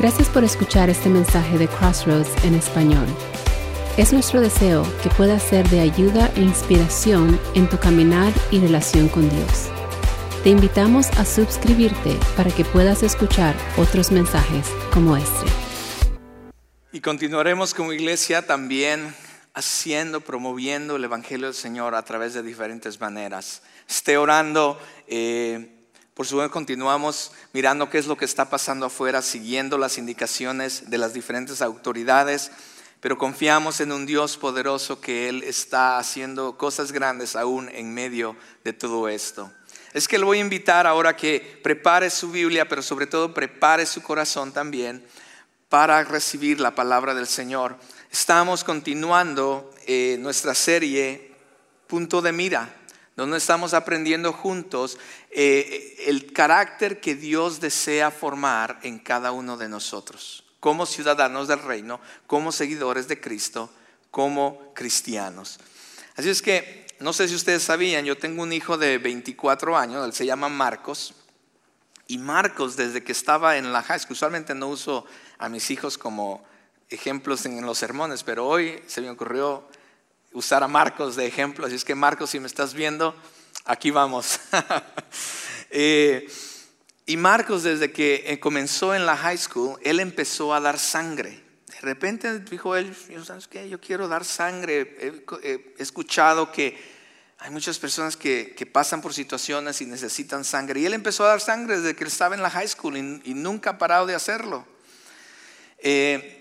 Gracias por escuchar este mensaje de Crossroads en español. Es nuestro deseo que pueda ser de ayuda e inspiración en tu caminar y relación con Dios. Te invitamos a suscribirte para que puedas escuchar otros mensajes como este. Y continuaremos como iglesia también haciendo, promoviendo el Evangelio del Señor a través de diferentes maneras. Esté orando. Eh, por supuesto, continuamos mirando qué es lo que está pasando afuera, siguiendo las indicaciones de las diferentes autoridades, pero confiamos en un Dios poderoso que Él está haciendo cosas grandes aún en medio de todo esto. Es que le voy a invitar ahora que prepare su Biblia, pero sobre todo prepare su corazón también para recibir la palabra del Señor. Estamos continuando eh, nuestra serie Punto de Mira donde estamos aprendiendo juntos eh, el carácter que Dios desea formar en cada uno de nosotros, como ciudadanos del reino, como seguidores de Cristo, como cristianos. Así es que, no sé si ustedes sabían, yo tengo un hijo de 24 años, él se llama Marcos, y Marcos desde que estaba en la high school, usualmente no uso a mis hijos como ejemplos en los sermones, pero hoy se me ocurrió usar a Marcos de ejemplo, así es que Marcos, si me estás viendo, aquí vamos. Eh, y Marcos, desde que eh, comenzó en la high school, él empezó a dar sangre. De repente dijo él, ¿sabes qué? Yo quiero dar sangre. He, escuchado que hay muchas personas que, pasan por situaciones y necesitan sangre. Y él empezó a dar sangre desde que estaba en la high school y, nunca ha parado de hacerlo. Eh,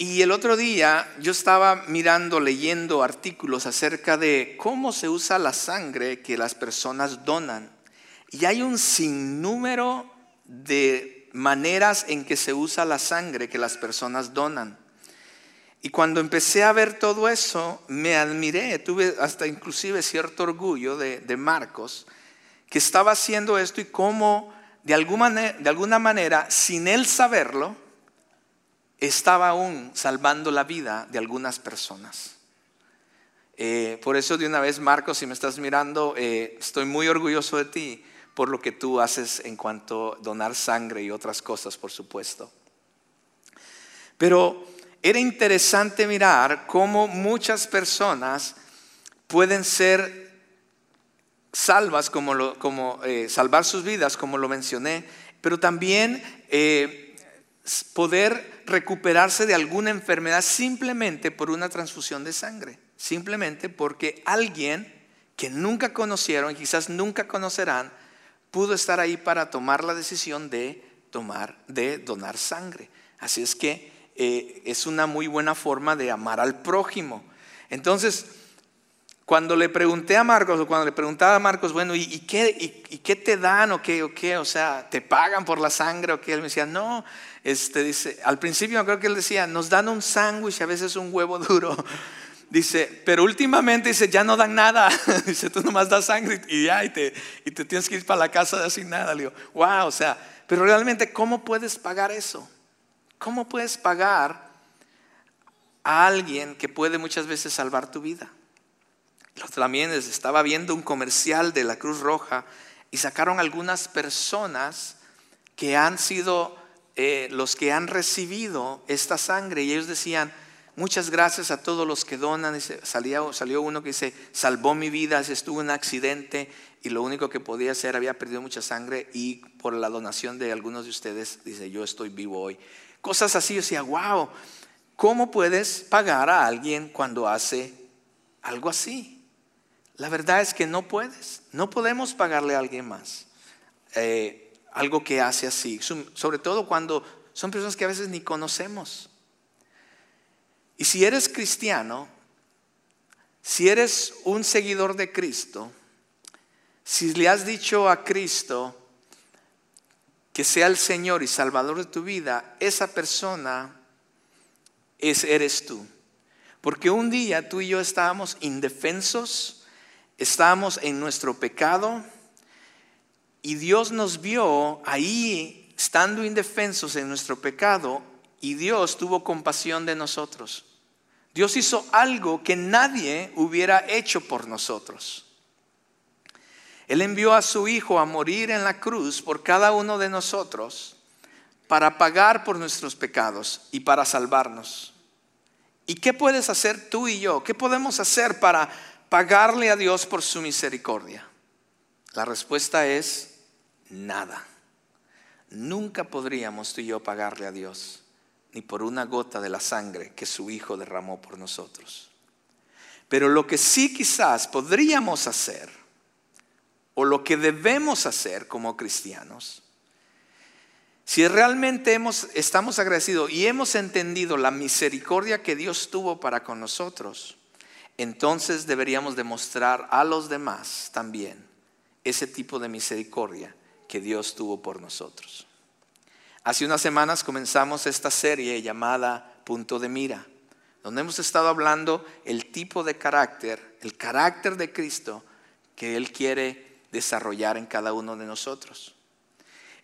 y el otro día yo estaba mirando, leyendo artículos acerca de cómo se usa la sangre que las personas donan. Y hay un sinnúmero de maneras en que se usa la sangre que las personas donan. Y cuando empecé a ver todo eso, me admiré, tuve hasta inclusive cierto orgullo de, Marcos, que estaba haciendo esto y cómo de alguna, de alguna manera, sin él saberlo, estaba aún salvando la vida de algunas personas. Eh, por eso de una vez, Marcos, si me estás mirando, eh, estoy muy orgulloso de ti por lo que tú haces en cuanto a donar sangre y otras cosas, por supuesto. Pero era interesante mirar cómo muchas personas pueden ser salvas, como, como eh, salvar sus vidas, como lo mencioné, pero también poder recuperarse de alguna enfermedad simplemente por una transfusión de sangre, simplemente porque alguien que nunca conocieron, quizás nunca conocerán, pudo estar ahí para tomar la decisión de tomar, de donar sangre. Así es que eh, es una muy buena forma de amar al prójimo. Entonces, cuando le pregunté a Marcos, o cuando le preguntaba a Marcos, bueno, ¿y, qué, y, qué, te dan o qué, o qué? O sea, ¿te pagan por la sangre o qué? Él me decía, no, este, dice, al principio creo que él decía, nos dan un sándwich, a veces un huevo duro. Dice, pero últimamente dice, ya no dan nada. Dice, tú nomás das sangre y ya, y te, y te tienes que ir para la casa de sin nada. Le digo, wow, o sea, pero realmente, ¿cómo puedes pagar eso? ¿Cómo puedes pagar a alguien que puede muchas veces salvar tu vida? También estaba viendo un comercial de la Cruz Roja y sacaron algunas personas que han sido eh, los que han recibido esta sangre y ellos decían, muchas gracias a todos los que donan. salió, uno que dice, salvó mi vida, estuvo en un accidente y lo único que podía hacer, había perdido mucha sangre y por la donación de algunos de ustedes, dice, yo estoy vivo hoy. Cosas así, yo decía, wow, ¿cómo puedes pagar a alguien cuando hace algo así? La verdad es que no puedes, no podemos pagarle a alguien más eh, algo que hace así, sobre todo cuando son personas que a veces ni conocemos. Y si eres cristiano, si eres un seguidor de Cristo, si le has dicho a Cristo que sea el Señor y Salvador de tu vida, esa persona es, eres tú. Porque un día tú y yo estábamos indefensos, estábamos en nuestro pecado y Dios nos vio ahí estando indefensos en nuestro pecado y Dios tuvo compasión de nosotros. Dios hizo algo que nadie hubiera hecho por nosotros. Él envió a su Hijo a morir en la cruz por cada uno de nosotros para pagar por nuestros pecados y para salvarnos. ¿Y qué puedes hacer tú y yo? ¿Qué podemos hacer para pagarle a Dios por su misericordia? La respuesta es nada. Nunca podríamos tú y yo pagarle a Dios, ni por una gota de la sangre que su Hijo derramó por nosotros. Pero lo que sí quizás podríamos hacer, o lo que debemos hacer como cristianos, si realmente hemos, estamos agradecidos y hemos entendido la misericordia que Dios tuvo para con nosotros, entonces deberíamos demostrar a los demás también ese tipo de misericordia que Dios tuvo por nosotros. Hace unas semanas comenzamos esta serie llamada Punto de Mira, donde hemos estado hablando el tipo de carácter, el carácter de Cristo que Él quiere desarrollar en cada uno de nosotros.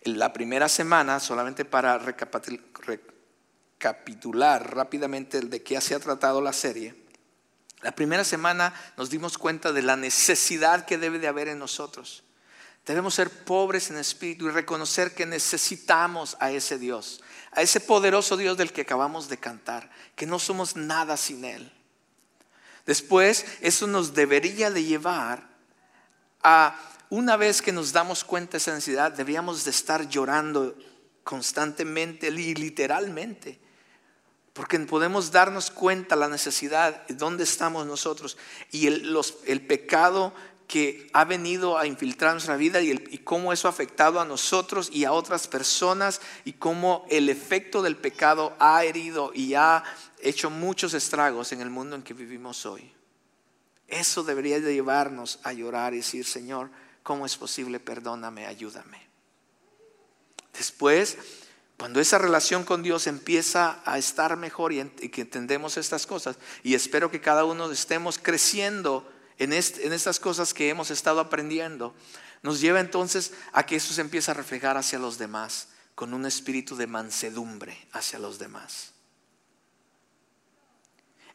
La primera semana, solamente para recapitular rápidamente de qué se ha tratado la serie, la primera semana nos dimos cuenta de la necesidad que debe de haber en nosotros. Debemos ser pobres en espíritu y reconocer que necesitamos a ese Dios, a ese poderoso Dios del que acabamos de cantar, que no somos nada sin Él. Después, eso nos debería de llevar a una vez que nos damos cuenta de esa necesidad, debíamos de estar llorando constantemente y literalmente. Porque podemos darnos cuenta la necesidad, de dónde estamos nosotros y el, el pecado que ha venido a infiltrar nuestra vida y, cómo eso ha afectado a nosotros y a otras personas y cómo el efecto del pecado ha herido y ha hecho muchos estragos en el mundo en que vivimos hoy. Eso debería de llevarnos a llorar y decir, Señor, ¿Cómo es posible? Perdóname, ayúdame. Después, cuando esa relación con Dios empieza a estar mejor y, que entendemos estas cosas, y espero que cada uno estemos creciendo en, estas cosas que hemos estado aprendiendo, nos lleva entonces a que eso se empiece a reflejar hacia los demás, con un espíritu de mansedumbre hacia los demás.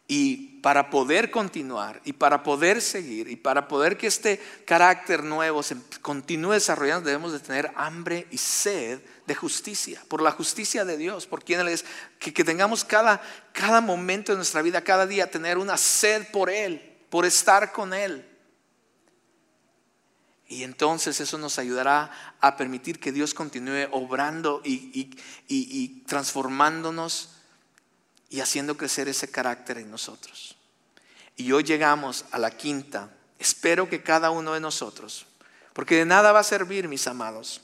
Y para poder continuar y para poder seguir y para poder que este carácter nuevo se continúe desarrollando, debemos de tener hambre y sed de justicia, por la justicia de Dios, por quien Él es, que, tengamos cada, cada momento de nuestra vida, cada día, tener una sed por Él, por estar con Él. Y entonces eso nos ayudará a permitir que Dios continúe obrando y, y transformándonos y haciendo crecer ese carácter en nosotros. Y hoy llegamos a la quinta. Espero que cada uno de nosotros, porque de nada va a servir, mis amados,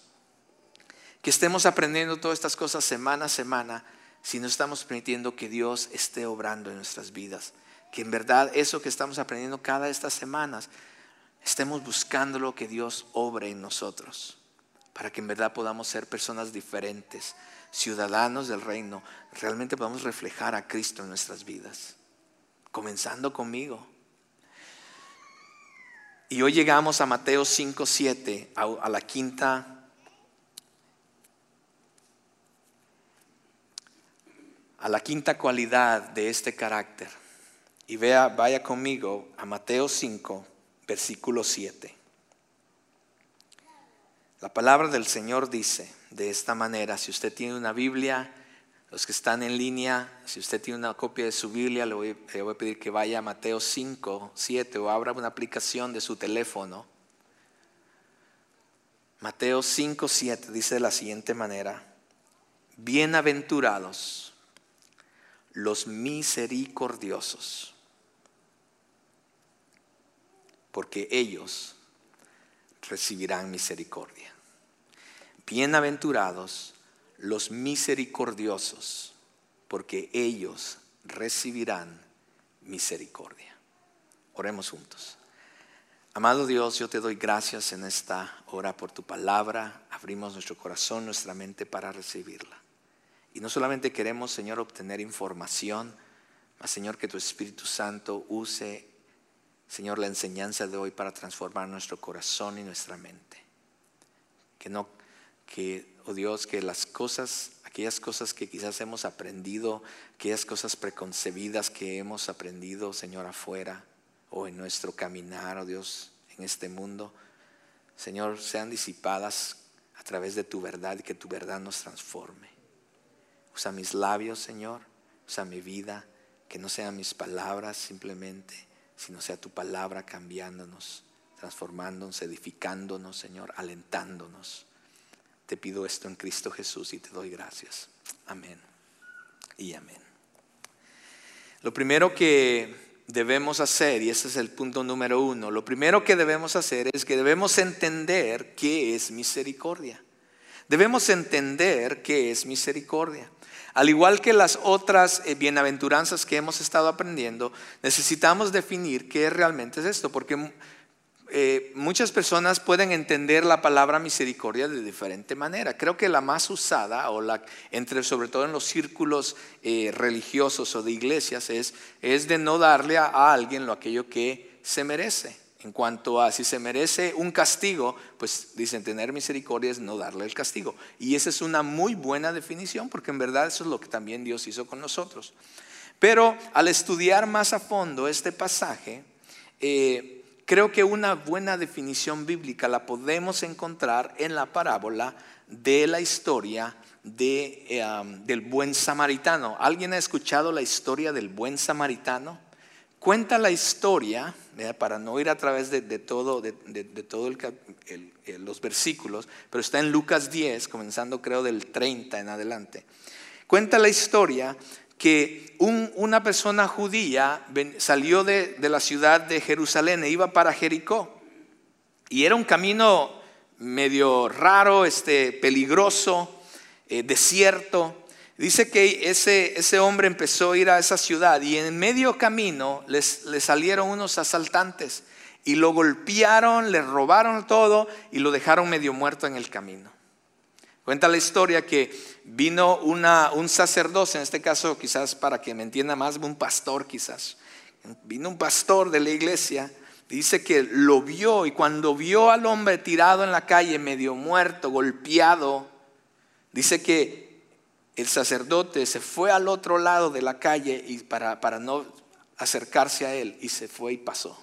que estemos aprendiendo todas estas cosas semana a semana si no estamos permitiendo que Dios esté obrando en nuestras vidas. Que en verdad eso que estamos aprendiendo cada estas semanas, estemos buscando lo que Dios obre en nosotros, para que en verdad podamos ser personas diferentes, ciudadanos del reino, realmente podamos reflejar a Cristo en nuestras vidas. Comenzando conmigo. Y hoy llegamos a Mateo 5, 7, a, la quinta a la quinta cualidad de este carácter. Y vea, vaya conmigo a Mateo 5, versículo 7. La palabra del Señor dice de esta manera, si usted tiene una Biblia, los que están en línea, si usted tiene una copia de su Biblia, le voy, a pedir que vaya a Mateo 5, 7 o abra una aplicación de su teléfono. Mateo 5, 7 dice de la siguiente manera, bienaventurados los misericordiosos, porque ellos recibirán misericordia. Bienaventurados los misericordiosos, porque ellos recibirán misericordia. Oremos juntos. Amado Dios, yo te doy gracias en esta hora por tu palabra. Abrimos nuestro corazón, nuestra mente para recibirla. Y no solamente queremos, Señor, obtener información, mas, Señor, que tu Espíritu Santo use Señor, la enseñanza de hoy para transformar nuestro corazón y nuestra mente. Que no, que, oh Dios, que las cosas, aquellas cosas que quizás hemos aprendido, aquellas cosas preconcebidas que hemos aprendido, Señor, afuera o en nuestro caminar, oh Dios, en este mundo, Señor, sean disipadas a través de tu verdad y que tu verdad nos transforme. Usa mis labios, Señor. Usa mi vida. Que no sean mis palabras simplemente, sino sea tu palabra cambiándonos, transformándonos, edificándonos, Señor, alentándonos. Te pido esto en Cristo Jesús y te doy gracias. Amén. Y amén. Lo primero que debemos hacer, y ese es el punto número uno, lo primero que debemos hacer es que debemos entender qué es misericordia. Debemos entender qué es misericordia. Al igual que las otras eh, bienaventuranzas que hemos estado aprendiendo, necesitamos definir qué realmente es esto, porque eh, muchas personas pueden entender la palabra misericordia de diferente manera. Creo que la más usada, o la, entre, sobre todo en los círculos eh, religiosos o de iglesias, es, es de no darle a, alguien lo aquello que se merece. En cuanto a si se merece un castigo, pues dicen tener misericordia es no darle el castigo. Y esa es una muy buena definición, porque en verdad eso es lo que también Dios hizo con nosotros. Pero al estudiar más a fondo este pasaje, eh, Creo que una buena definición bíblica la podemos encontrar en la parábola de la historia de, eh, del buen samaritano. ¿Alguien ha escuchado la historia del buen samaritano? Cuenta la historia, para no ir a través de, todo, de, todo los versículos, pero está en Lucas 10, comenzando creo del 30 en adelante. Cuenta la historia que una persona judía salió de, la ciudad de Jerusalén e iba para Jericó. Y era un camino medio raro, este, peligroso, eh, desierto. Dice que ese, ese, hombre empezó a ir a esa ciudad y en medio camino le salieron unos asaltantes y lo golpearon, le robaron todo y lo dejaron medio muerto en el camino. Cuenta la historia que vino una, un sacerdote, en este caso quizás para que me entienda más, un pastor quizás. Vino un pastor de la iglesia, dice que lo vio y cuando vio al hombre tirado en la calle, medio muerto, golpeado, dice que el sacerdote se fue al otro lado de la calle y para, para no acercarse a él y se fue y pasó.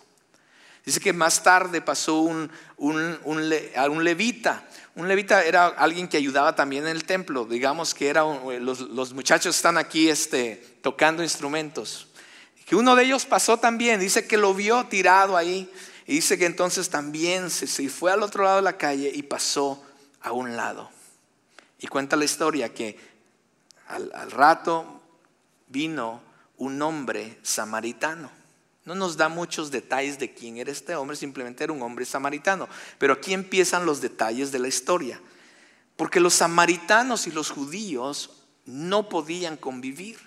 Dice que más tarde pasó un, un, un, levita. Un levita era alguien que ayudaba también en el templo. Digamos que era los, los, muchachos están aquí este, tocando instrumentos. Que uno de ellos pasó también. Dice que lo vio tirado ahí. Y dice que entonces también se, se fue al otro lado de la calle y pasó a un lado. Y cuenta la historia que al, rato vino un hombre samaritano no nos da muchos detalles de quién era este hombre, simplemente era un hombre samaritano. Pero aquí empiezan los detalles de la historia. Porque los samaritanos y los judíos no podían convivir.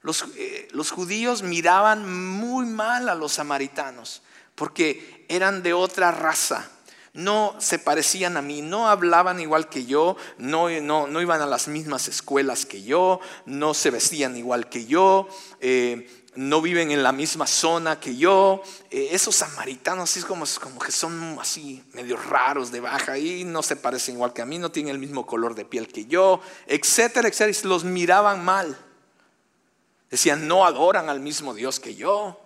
Los, eh, los, judíos miraban muy mal a los samaritanos porque eran de otra raza. No se parecían a mí, no hablaban igual que yo, no, no, no iban a las mismas escuelas que yo, no se vestían igual que yo. Eh, no viven en la misma zona que yo. Eh, esos samaritanos es como, como, que son así medio raros de baja y no se parecen igual que a mí, no tienen el mismo color de piel que yo, etcétera, etcétera. Y los miraban mal. Decían, no adoran al mismo Dios que yo.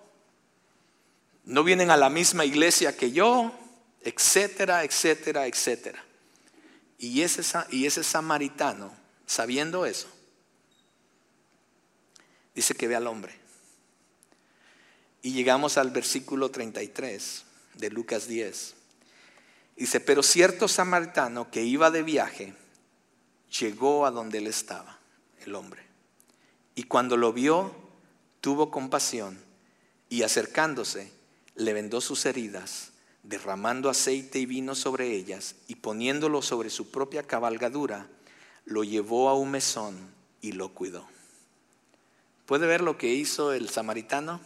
No vienen a la misma iglesia que yo, etcétera, etcétera, etcétera. Y ese, y ese samaritano, sabiendo eso, dice que ve al hombre y llegamos al versículo 33 de Lucas 10. Dice, pero cierto samaritano que iba de viaje llegó a donde él estaba, el hombre. Y cuando lo vio, tuvo compasión y acercándose, le vendó sus heridas, derramando aceite y vino sobre ellas y poniéndolo sobre su propia cabalgadura, lo llevó a un mesón y lo cuidó. ¿Puede ver lo que hizo el samaritano?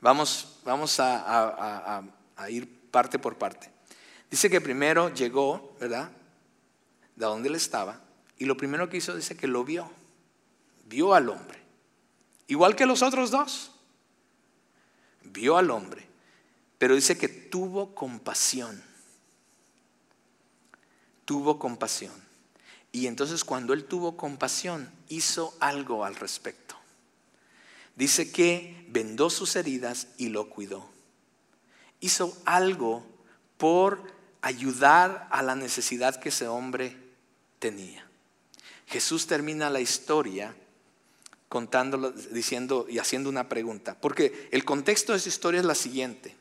Vamos, vamos a, ir parte por parte. Dice que primero llegó, ¿verdad? De donde él estaba. Y lo primero que hizo dice que lo vio. Vio al hombre. Igual que los otros dos. Vio al hombre. Pero dice que tuvo compasión. Tuvo compasión. Y entonces cuando él tuvo compasión, hizo algo al respecto dice que vendó sus heridas y lo cuidó. Hizo algo por ayudar a la necesidad que ese hombre tenía. Jesús termina la historia contándolo, diciendo y haciendo una pregunta. Porque el contexto de esa historia es la siguiente.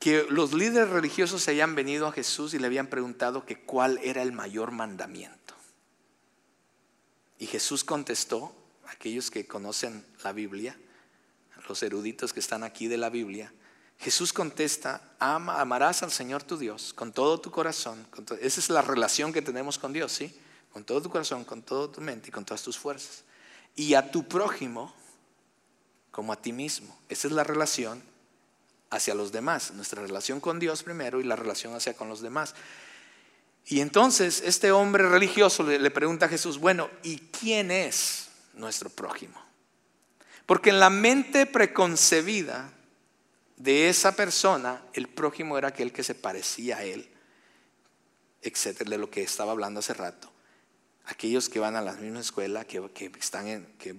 Que los líderes religiosos se hayan venido a Jesús y le habían preguntado que cuál era el mayor mandamiento. Y Jesús contestó, aquellos que conocen la Biblia, los eruditos que están aquí de la Biblia, Jesús contesta, ama, amarás al Señor tu Dios con todo tu corazón. esa es la relación que tenemos con Dios, ¿sí? Con todo tu corazón, con toda tu mente y con todas tus fuerzas. Y a tu prójimo como a ti mismo. Esa es la relación hacia los demás. Nuestra relación con Dios primero y la relación hacia con los demás. Y entonces este hombre religioso le, pregunta a Jesús, bueno, ¿y quién es nuestro prójimo? Porque en la mente preconcebida de esa persona, el prójimo era aquel que se parecía a él, etcétera, de lo que estaba hablando hace rato. Aquellos que van a la misma escuela, que, están que,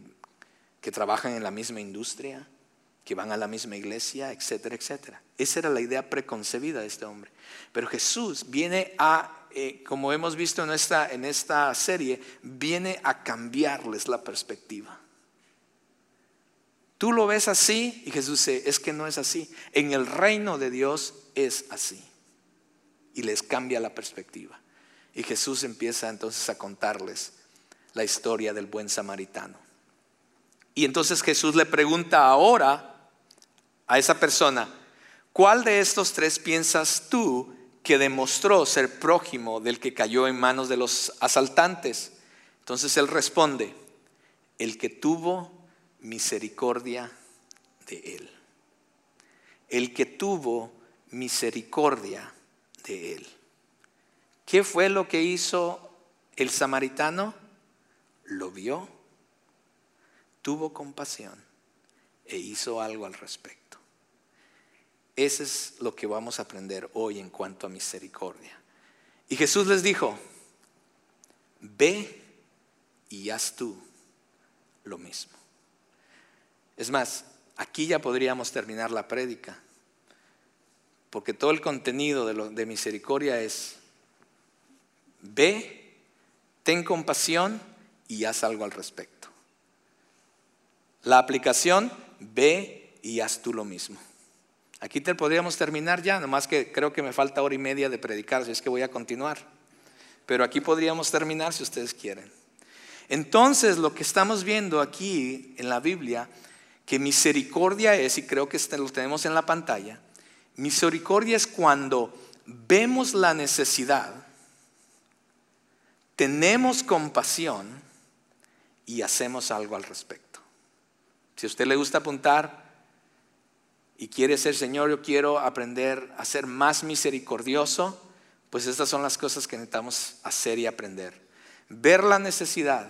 que trabajan en la misma industria, que van a la misma iglesia, etcétera, etcétera. Esa era la idea preconcebida de este hombre. Pero Jesús viene a, eh, como hemos visto en esta, en esta serie, viene a cambiarles la perspectiva. Tú lo ves así y Jesús dice, es que no es así. En el reino de Dios es así. Y les cambia la perspectiva. Y Jesús empieza entonces a contarles la historia del buen samaritano. Y entonces Jesús le pregunta ahora a esa persona, ¿cuál de estos tres piensas tú que demostró ser prójimo del que cayó en manos de los asaltantes? Entonces él responde, el que tuvo misericordia de él. El que tuvo misericordia de él. ¿Qué fue lo que hizo el samaritano? Lo vio, tuvo compasión e hizo algo al respecto. Ese es lo que vamos a aprender hoy en cuanto a misericordia. Y Jesús les dijo, ve y haz tú lo mismo. Es más, aquí ya podríamos terminar la prédica, porque todo el contenido de, de misericordia es, ve, ten compasión y haz algo al respecto. La aplicación, ve y haz tú lo mismo. Aquí te podríamos terminar ya, nomás que creo que me falta hora y media de predicar, si es que voy a continuar. Pero aquí podríamos terminar si ustedes quieren. Entonces, lo que estamos viendo aquí en la Biblia que misericordia es, y creo que este lo tenemos en la pantalla, misericordia es cuando vemos la necesidad, tenemos compasión y hacemos algo al respecto. Si a usted le gusta apuntar y quiere ser Señor, yo quiero aprender a ser más misericordioso, pues estas son las cosas que necesitamos hacer y aprender. Ver la necesidad,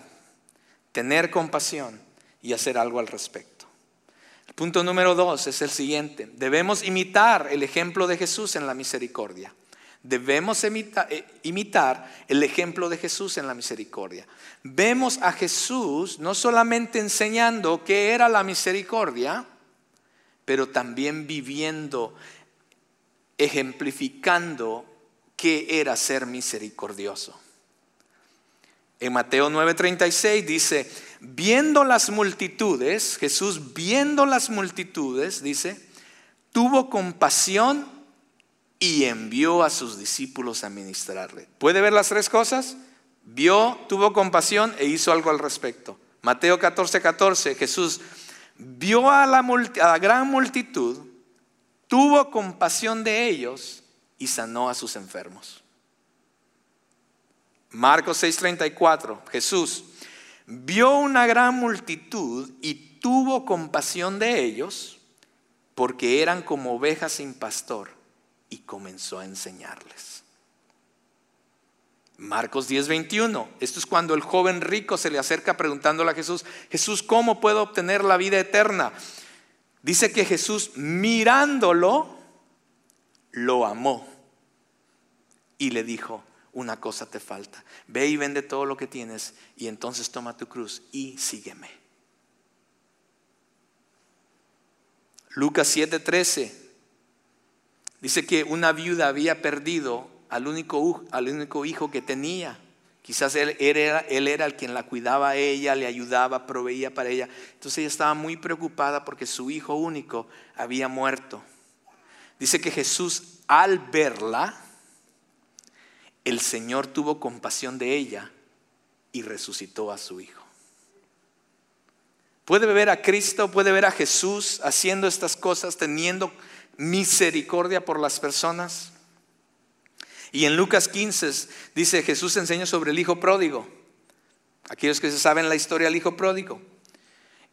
tener compasión y hacer algo al respecto. Punto número dos es el siguiente. Debemos imitar el ejemplo de Jesús en la misericordia. Debemos eh, imitar el ejemplo de Jesús en la misericordia. Vemos a Jesús no solamente enseñando qué era la misericordia, pero también viviendo, ejemplificando qué era ser misericordioso. En Mateo 9:36 dice, viendo las multitudes, Jesús viendo las multitudes, dice, tuvo compasión y envió a sus discípulos a ministrarle. ¿Puede ver las tres cosas? Vio, tuvo compasión e hizo algo al respecto. Mateo 14, 14, Jesús vio a la, gran multitud, tuvo compasión de ellos y sanó a sus enfermos. Marcos 6:34, Jesús vio una gran multitud y tuvo compasión de ellos porque eran como ovejas sin pastor y comenzó a enseñarles. Marcos 10:21, esto es cuando el joven rico se le acerca preguntándole a Jesús, Jesús, ¿cómo puedo obtener la vida eterna? Dice que Jesús mirándolo, lo amó y le dijo, una cosa te falta. Ve y vende todo lo que tienes y entonces toma tu cruz y sígueme. Lucas 7:13 dice que una viuda había perdido al único, hijo que tenía Quizás él era, él era el quien la cuidaba a ella, le ayudaba, proveía para ella. Entonces ella estaba muy preocupada porque su hijo único había muerto. Dice que Jesús al verla, el Señor tuvo compasión de ella y resucitó a su hijo. Puede ver a Cristo, puede ver a Jesús haciendo estas cosas, teniendo misericordia por las personas. Y en Lucas 15 dice, Jesús enseña sobre el hijo pródigo. Aquellos que se saben la historia del hijo pródigo.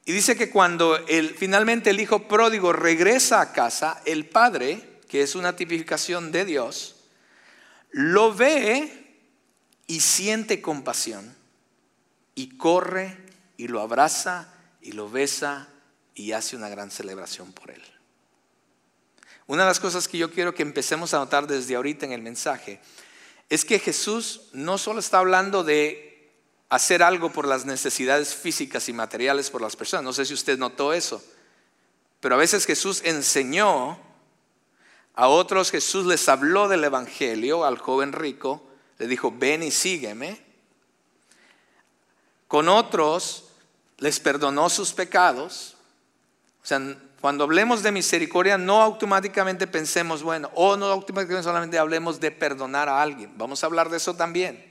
Y dice que cuando finalmente el hijo pródigo regresa a casa, el padre, que es una tipificación de Dios, lo ve y siente compasión y corre y lo abraza y lo besa y hace una gran celebración por él. Una de las cosas que yo quiero que empecemos a notar desde ahorita en el mensaje es que Jesús no solo está hablando de hacer algo por las necesidades físicas y materiales por las personas, no sé si usted notó eso, pero a veces Jesús enseñó, a otros Jesús les habló del Evangelio, al joven rico, le dijo, ven y sígueme. Con otros les perdonó sus pecados. O sea, cuando hablemos de misericordia, no automáticamente pensemos, bueno, o no automáticamente solamente hablemos de perdonar a alguien. Vamos a hablar de eso también.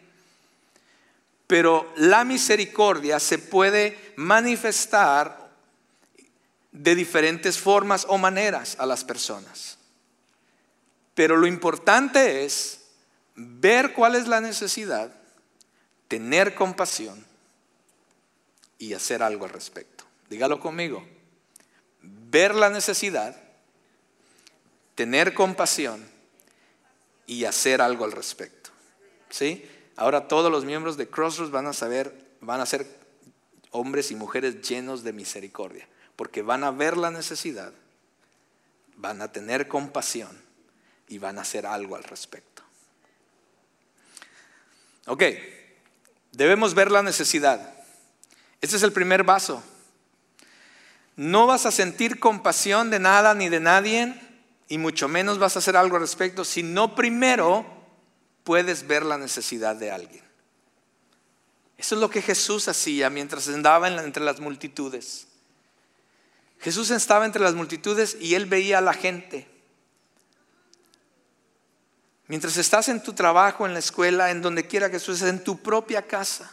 Pero la misericordia se puede manifestar de diferentes formas o maneras a las personas. Pero lo importante es ver cuál es la necesidad, tener compasión y hacer algo al respecto. Dígalo conmigo ver la necesidad, tener compasión y hacer algo al respecto. ¿Sí? Ahora todos los miembros de Crossroads van a saber, van a ser hombres y mujeres llenos de misericordia, porque van a ver la necesidad, van a tener compasión y van a hacer algo al respecto. Ok, debemos ver la necesidad. Este es el primer vaso no vas a sentir compasión de nada ni de nadie, y mucho menos vas a hacer algo al respecto, si no primero puedes ver la necesidad de alguien. Eso es lo que Jesús hacía mientras andaba entre las multitudes. Jesús estaba entre las multitudes y él veía a la gente. Mientras estás en tu trabajo, en la escuela, en donde quiera que estés, en tu propia casa,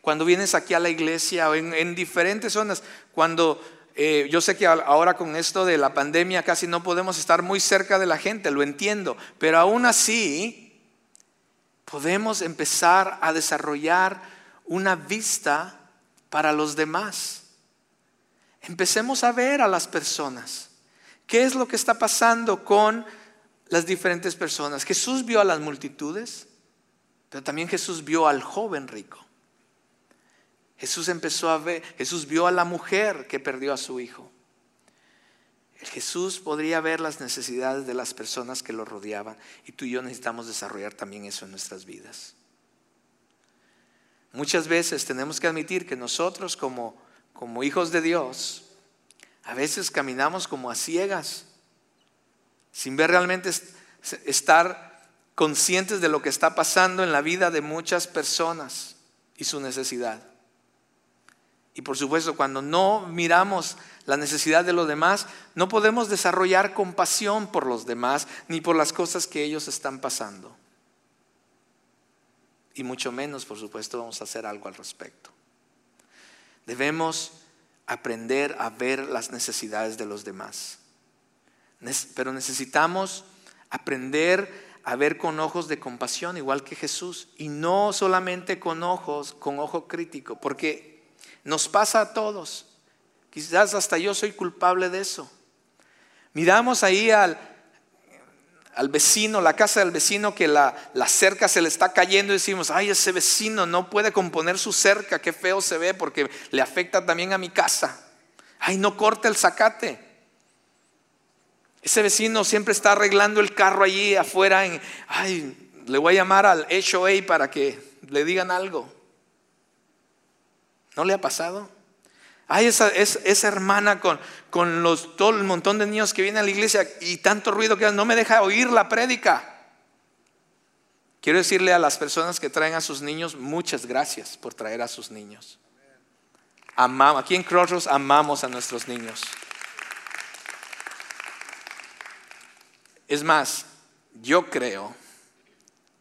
cuando vienes aquí a la iglesia o en, en diferentes zonas, cuando eh, yo sé que ahora con esto de la pandemia casi no podemos estar muy cerca de la gente, lo entiendo, pero aún así podemos empezar a desarrollar una vista para los demás. Empecemos a ver a las personas. ¿Qué es lo que está pasando con las diferentes personas? Jesús vio a las multitudes, pero también Jesús vio al joven rico. Jesús empezó a ver, Jesús vio a la mujer que perdió a su hijo. Jesús podría ver las necesidades de las personas que lo rodeaban y tú y yo necesitamos desarrollar también eso en nuestras vidas. Muchas veces tenemos que admitir que nosotros como, como hijos de Dios, a veces caminamos como a ciegas, sin ver realmente estar conscientes de lo que está pasando en la vida de muchas personas y su necesidad. Y por supuesto, cuando no miramos la necesidad de los demás, no podemos desarrollar compasión por los demás ni por las cosas que ellos están pasando. Y mucho menos, por supuesto, vamos a hacer algo al respecto. Debemos aprender a ver las necesidades de los demás. Pero necesitamos aprender a ver con ojos de compasión, igual que Jesús, y no solamente con ojos, con ojo crítico, porque nos pasa a todos. Quizás hasta yo soy culpable de eso. Miramos ahí al, al vecino, la casa del vecino que la, la, cerca se le está cayendo y decimos, ay, ese vecino no puede componer su cerca, qué feo se ve porque le afecta también a mi casa. Ay, no corte el zacate. Ese vecino siempre está arreglando el carro allí afuera. Ay, le voy a llamar al HOA para que le digan algo. ¿No le ha pasado? Hay esa, esa hermana con, con los, todo el montón de niños que vienen a la iglesia y tanto ruido que no me deja oír la prédica. Quiero decirle a las personas que traen a sus niños, muchas gracias por traer a sus niños. Amamos, aquí en Crossroads amamos a nuestros niños. Es más, yo creo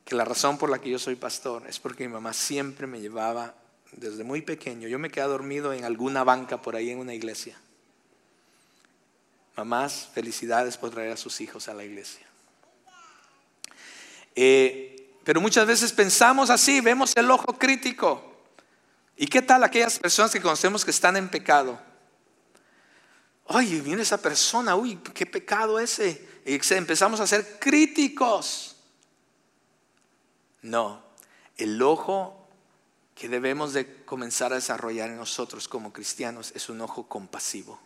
que la razón por la que yo soy pastor es porque mi mamá siempre me llevaba desde muy pequeño. Yo me quedé dormido en alguna banca por ahí en una iglesia. Mamás, felicidades por traer a sus hijos a la iglesia. Eh, pero muchas veces pensamos así, vemos el ojo crítico. ¿Y qué tal aquellas personas que conocemos que están en pecado? Oye, viene esa persona, uy, qué pecado ese. Y empezamos a ser críticos. No, el ojo que debemos de comenzar a desarrollar en nosotros como cristianos es un ojo compasivo.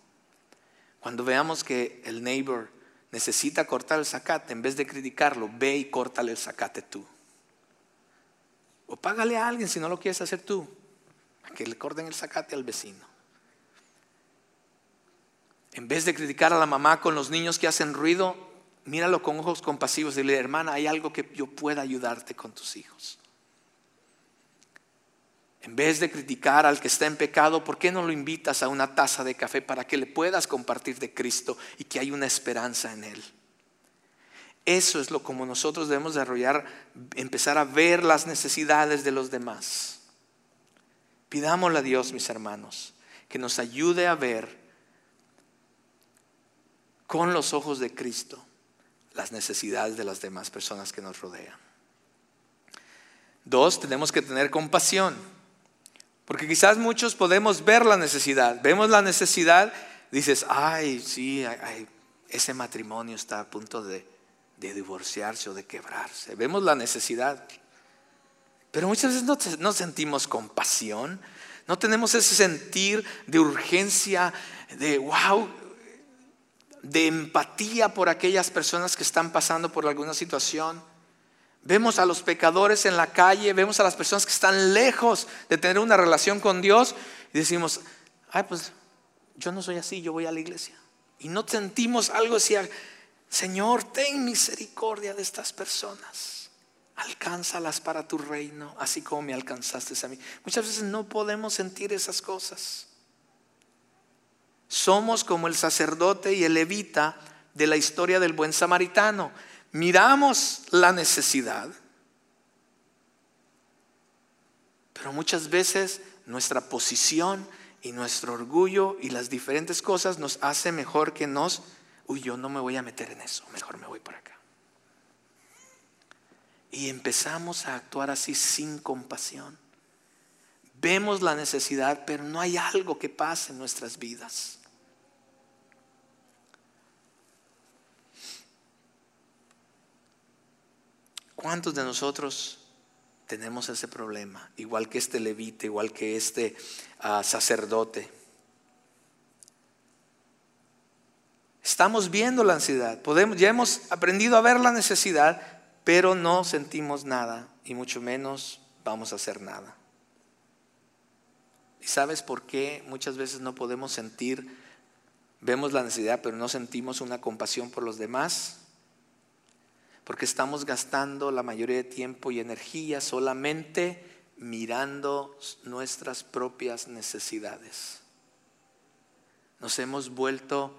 Cuando veamos que el neighbor necesita cortar el zacate, en vez de criticarlo, ve y córtale el zacate tú. O págale a alguien si no lo quieres hacer tú, a que le corten el zacate al vecino. En vez de criticar a la mamá con los niños que hacen ruido, míralo con ojos compasivos y dile, hermana, hay algo que yo pueda ayudarte con tus hijos. En vez de criticar al que está en pecado, ¿por qué no lo invitas a una taza de café para que le puedas compartir de Cristo y que hay una esperanza en Él? Eso es lo como nosotros debemos desarrollar, empezar a ver las necesidades de los demás. Pidámosle a Dios, mis hermanos, que nos ayude a ver con los ojos de Cristo las necesidades de las demás personas que nos rodean. Dos, tenemos que tener compasión. Porque quizás muchos podemos ver la necesidad. Vemos la necesidad, dices, ay, sí, ese matrimonio está a punto de, divorciarse o de quebrarse. Vemos la necesidad. Pero muchas veces no sentimos compasión, no tenemos ese sentir de urgencia, de wow, de empatía por aquellas personas que están pasando por alguna situación. Vemos a los pecadores en la calle, vemos a las personas que están lejos de tener una relación con Dios y decimos, ay, pues yo no soy así, yo voy a la iglesia. Y no sentimos algo así, Señor, ten misericordia de estas personas. Alcánzalas para tu reino, así como me alcanzaste a mí. Muchas veces no podemos sentir esas cosas. Somos como el sacerdote y el levita de la historia del buen samaritano miramos la necesidad, pero muchas veces nuestra posición y nuestro orgullo y las diferentes cosas nos hace mejor que nos, uy, yo no me voy a meter en eso, mejor me voy por acá. Y empezamos a actuar así sin compasión. Vemos la necesidad, pero no hay algo que pase en nuestras vidas. ¿Cuántos de nosotros tenemos ese problema? Igual que este levite, igual que este ah, sacerdote. Estamos viendo la ansiedad, podemos, ya hemos aprendido a ver la necesidad, pero no sentimos nada y mucho menos vamos a hacer nada. ¿Y sabes por qué muchas veces no podemos sentir, vemos la necesidad, pero no sentimos una compasión por los demás? Porque estamos gastando la mayoría de tiempo y energía solamente mirando nuestras propias necesidades. Nos hemos vuelto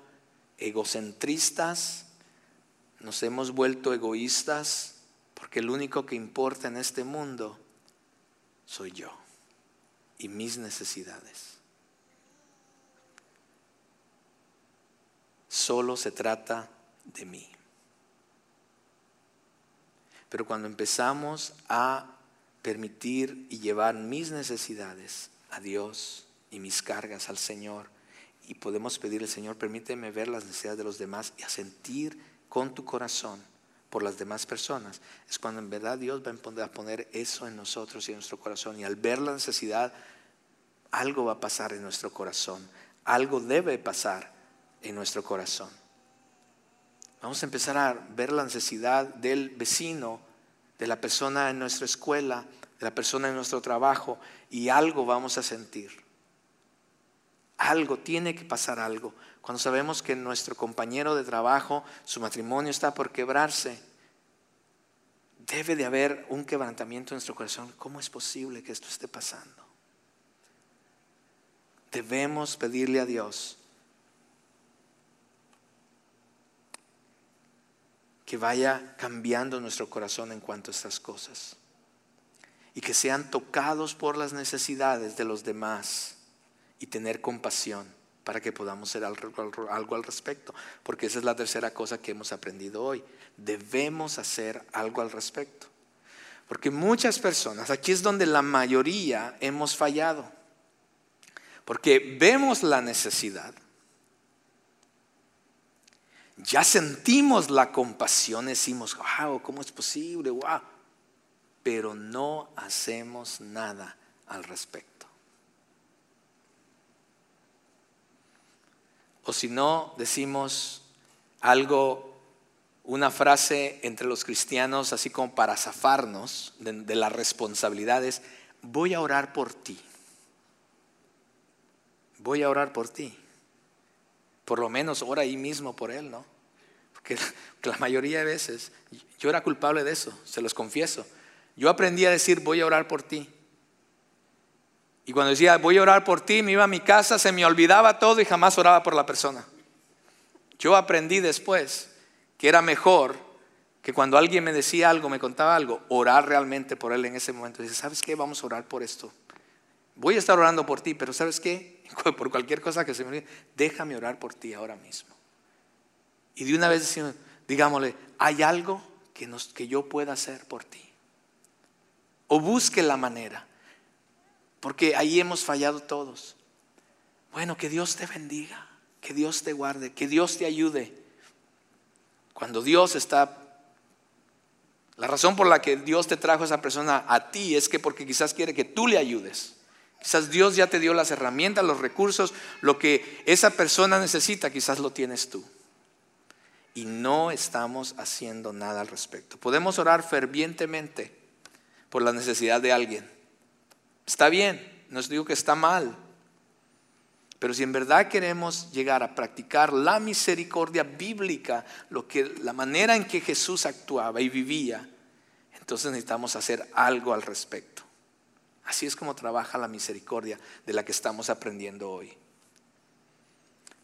egocentristas, nos hemos vuelto egoístas, porque el único que importa en este mundo soy yo y mis necesidades. Solo se trata de mí. Pero cuando empezamos a permitir y llevar mis necesidades a Dios y mis cargas al Señor, y podemos pedirle, Señor, permíteme ver las necesidades de los demás y a sentir con tu corazón por las demás personas, es cuando en verdad Dios va a poner eso en nosotros y en nuestro corazón. Y al ver la necesidad, algo va a pasar en nuestro corazón, algo debe pasar en nuestro corazón. Vamos a empezar a ver la necesidad del vecino, de la persona en nuestra escuela, de la persona en nuestro trabajo, y algo vamos a sentir. Algo, tiene que pasar algo. Cuando sabemos que nuestro compañero de trabajo, su matrimonio está por quebrarse, debe de haber un quebrantamiento en nuestro corazón. ¿Cómo es posible que esto esté pasando? Debemos pedirle a Dios que vaya cambiando nuestro corazón en cuanto a estas cosas y que sean tocados por las necesidades de los demás y tener compasión para que podamos hacer algo, al respecto, porque esa es la tercera cosa que hemos aprendido hoy. Debemos hacer algo al respecto. Porque muchas personas, aquí es donde la mayoría hemos fallado, porque vemos la necesidad, ya sentimos la compasión, decimos, wow, ¿cómo es posible? Wow. Pero no hacemos nada al respecto. O si no, decimos algo, una frase entre los cristianos, así como para zafarnos de, de las responsabilidades, voy a orar por ti. Voy a orar por ti por lo menos ora ahí mismo por él, ¿no? Porque la mayoría de veces yo era culpable de eso, se los confieso. Yo aprendí a decir, voy a orar por ti. Y cuando decía, voy a orar por ti, me iba a mi casa, se me olvidaba todo y jamás oraba por la persona. Yo aprendí después que era mejor que cuando alguien me decía algo, me contaba algo, orar realmente por él en ese momento. Dice, ¿sabes qué? Vamos a orar por esto. Voy a estar orando por ti, pero ¿sabes qué? por cualquier cosa que se me olvide, déjame orar por ti ahora mismo. Y de una vez digámosle, ¿hay algo que, nos, que yo pueda hacer por ti? O busque la manera, porque ahí hemos fallado todos. Bueno, que Dios te bendiga, que Dios te guarde, que Dios te ayude. Cuando Dios está... La razón por la que Dios te trajo a esa persona a ti es que porque quizás quiere que tú le ayudes. Quizás Dios ya te dio las herramientas, los recursos, lo que esa persona necesita, quizás lo tienes tú. Y no estamos haciendo nada al respecto. Podemos orar fervientemente por la necesidad de alguien. Está bien, no os digo que está mal. Pero si en verdad queremos llegar a practicar la misericordia bíblica, lo que, la manera en que Jesús actuaba y vivía, entonces necesitamos hacer algo al respecto. Así es como trabaja la misericordia de la que estamos aprendiendo hoy.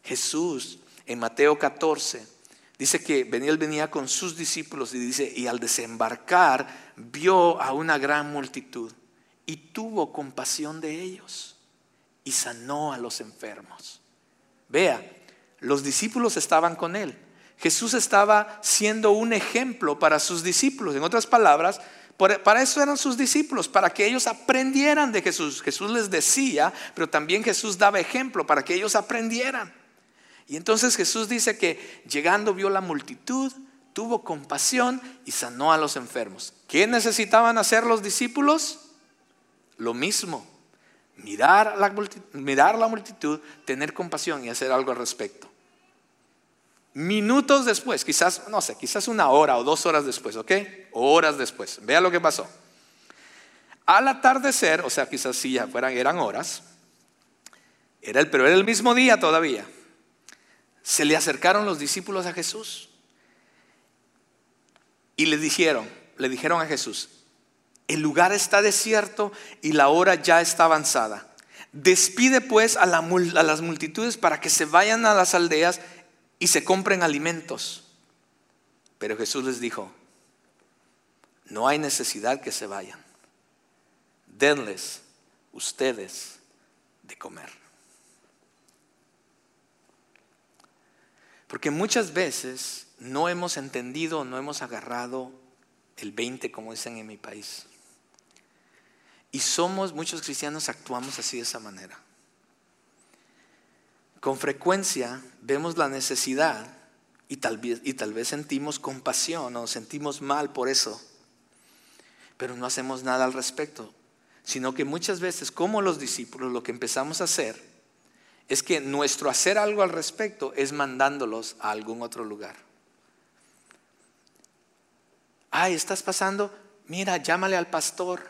Jesús en Mateo 14 dice que él venía con sus discípulos y dice, y al desembarcar vio a una gran multitud y tuvo compasión de ellos y sanó a los enfermos. Vea, los discípulos estaban con él. Jesús estaba siendo un ejemplo para sus discípulos. En otras palabras, para eso eran sus discípulos, para que ellos aprendieran de Jesús. Jesús les decía, pero también Jesús daba ejemplo para que ellos aprendieran. Y entonces Jesús dice que llegando vio la multitud, tuvo compasión y sanó a los enfermos. ¿Qué necesitaban hacer los discípulos? Lo mismo, mirar la, mirar la multitud, tener compasión y hacer algo al respecto. Minutos después, quizás, no sé, quizás una hora o dos horas después, ¿ok? Horas después. Vea lo que pasó. Al atardecer, o sea, quizás si ya fueran, eran horas, era el, pero era el mismo día todavía. Se le acercaron los discípulos a Jesús y le dijeron, le dijeron a Jesús, el lugar está desierto y la hora ya está avanzada. Despide pues a, a las multitudes para que se vayan a las aldeas y se compren alimentos. Pero Jesús les dijo, no hay necesidad que se vayan. Denles ustedes de comer. Porque muchas veces no hemos entendido, no hemos agarrado el 20, como dicen en mi país. Y somos, muchos cristianos actuamos así de esa manera. Con frecuencia vemos la necesidad y tal, vez, sentimos compasión o sentimos mal por eso, pero no hacemos nada al respecto, sino que muchas veces, como los discípulos, lo que empezamos a hacer es que nuestro hacer algo al respecto es mandándolos a algún otro lugar. Ay, estás pasando, mira, llámale al pastor.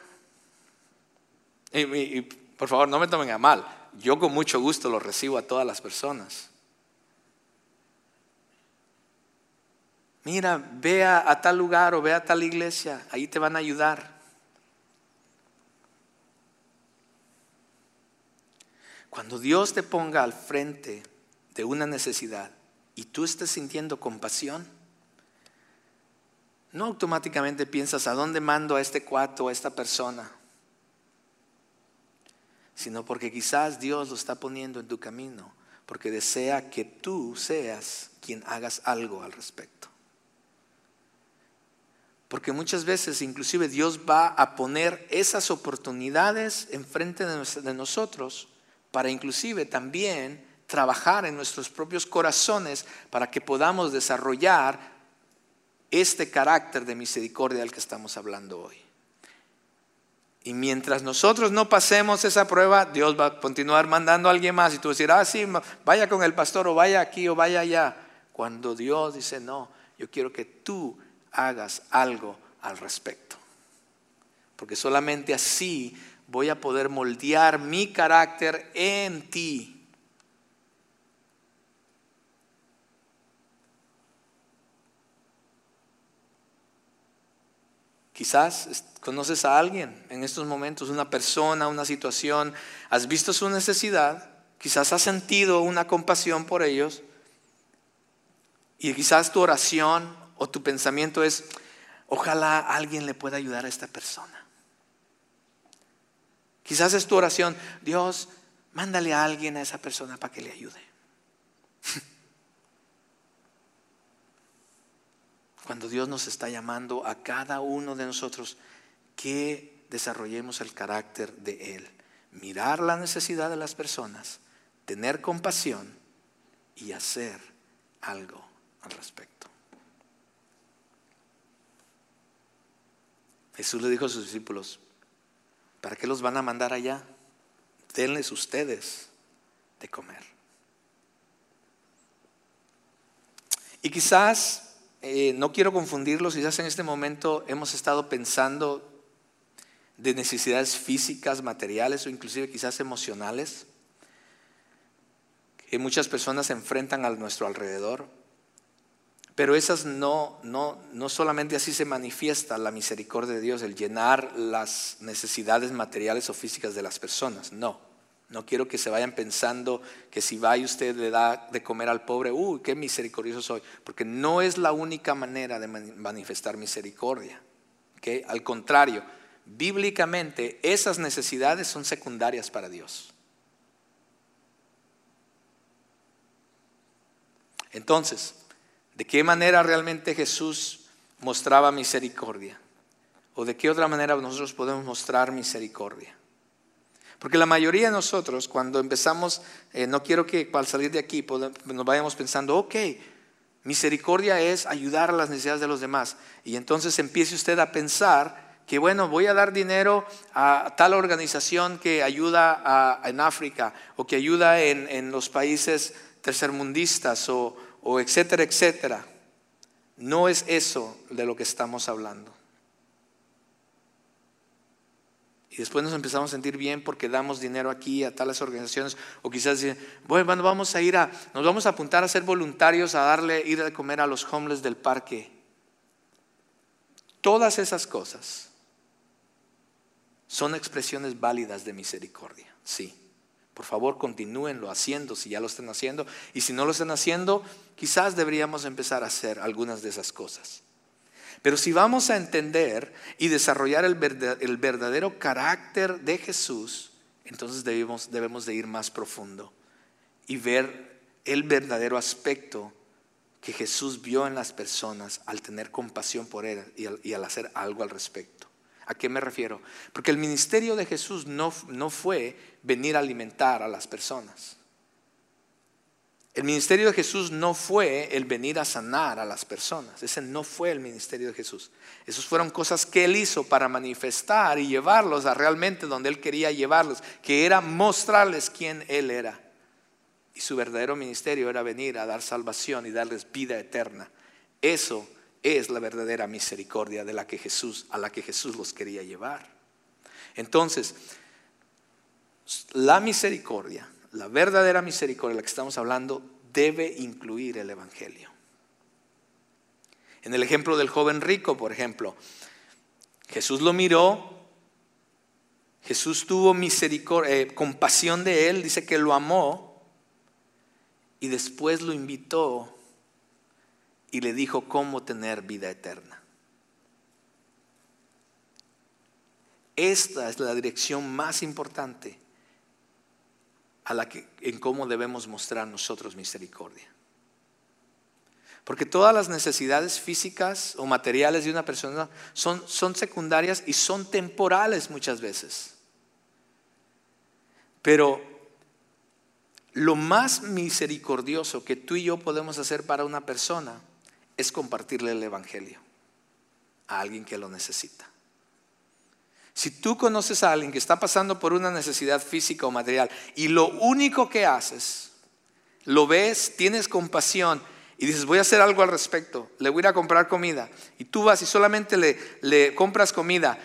Y, por favor, no me tomen a mal yo con mucho gusto lo recibo a todas las personas. Mira, ve a, tal lugar o ve a tal iglesia, ahí te van a ayudar. Cuando Dios te ponga al frente de una necesidad y tú estés sintiendo compasión, no automáticamente piensas a dónde mando a este cuarto o a esta persona, sino porque quizás Dios lo está poniendo en tu camino, porque desea que tú seas quien hagas algo al respecto. Porque muchas veces inclusive Dios va a poner esas oportunidades enfrente de nosotros para inclusive también trabajar en nuestros propios corazones para que podamos desarrollar este carácter de misericordia del que estamos hablando hoy. Y mientras nosotros no pasemos esa prueba, Dios va a continuar mandando a alguien más. Y tú decir, ah, sí, vaya con el pastor o vaya aquí o vaya allá. Cuando Dios dice, no, yo quiero que tú hagas algo al respecto. Porque solamente así voy a poder moldear mi carácter en ti. Quizás conoces a alguien en estos momentos, una persona, una situación, has visto su necesidad, quizás has sentido una compasión por ellos y quizás tu oración o tu pensamiento es, ojalá alguien le pueda ayudar a esta persona. Quizás es tu oración, Dios, mándale a alguien a esa persona para que le ayude. cuando Dios nos está llamando a cada uno de nosotros que desarrollemos el carácter de Él. Mirar la necesidad de las personas, tener compasión y hacer algo al respecto. Jesús le dijo a sus discípulos, ¿para qué los van a mandar allá? Denles ustedes de comer. Y quizás eh, no quiero confundirlos, quizás en este momento hemos estado pensando de necesidades físicas, materiales o inclusive quizás emocionales que muchas personas se enfrentan a nuestro alrededor. Pero esas no, no, no solamente así se manifiesta la misericordia de Dios, el llenar las necesidades materiales o físicas de las personas, no. No quiero que se vayan pensando que si va y usted le da de comer al pobre, uy, qué misericordioso soy, porque no es la única manera de manifestar misericordia. Al contrario, bíblicamente esas necesidades son secundarias para Dios. Entonces, ¿de qué manera realmente Jesús mostraba misericordia? ¿O de qué otra manera nosotros podemos mostrar misericordia? Porque la mayoría de nosotros, cuando empezamos, eh, no quiero que al salir de aquí nos vayamos pensando, ok, misericordia es ayudar a las necesidades de los demás. Y entonces empiece usted a pensar que, bueno, voy a dar dinero a tal organización que ayuda en África o que ayuda en, los países tercermundistas o, o etcétera, etcétera. No es eso de lo que estamos hablando. Y después nos empezamos a sentir bien porque damos dinero aquí a tales organizaciones. O quizás bueno, vamos a ir a, nos vamos a apuntar a ser voluntarios, a darle, ir a comer a los homeless del parque. Todas esas cosas son expresiones válidas de misericordia, sí. Por favor, continúenlo haciendo si ya lo están haciendo. Y si no lo están haciendo, quizás deberíamos empezar a hacer algunas de esas cosas. Pero si vamos a entender y desarrollar el verdadero carácter de Jesús, entonces debemos, de ir más profundo y ver el verdadero aspecto que Jesús vio en las personas al tener compasión por él y al, hacer algo al respecto. ¿A qué me refiero? Porque el ministerio de Jesús no, no fue venir a alimentar a las personas. El ministerio de Jesús no fue el venir a sanar a las personas. Ese no fue el ministerio de Jesús. Esas fueron cosas que Él hizo para manifestar y llevarlos a realmente donde Él quería llevarlos, que era mostrarles quién Él era. Y su verdadero ministerio era venir a dar salvación y darles vida eterna. Eso es la verdadera misericordia de la que Jesús, a la que Jesús los quería llevar. Entonces, la misericordia la verdadera misericordia de la que estamos hablando debe incluir el Evangelio. En el ejemplo del joven rico, por ejemplo, Jesús lo miró, Jesús tuvo misericordia, eh, compasión de él, dice que lo amó y después lo invitó y le dijo cómo tener vida eterna. Esta es la dirección más importante a la que, en cómo debemos mostrar nosotros misericordia. Porque todas las necesidades físicas o materiales de una persona son, son secundarias y son temporales muchas veces. Pero lo más misericordioso que tú y yo podemos hacer para una persona es compartirle el Evangelio a alguien que lo necesita. Si tú conoces a alguien que está pasando por una necesidad física o material y lo único que haces, lo ves, tienes compasión y dices, voy a hacer algo al respecto, le voy a ir a comprar comida, y tú vas y solamente le, compras comida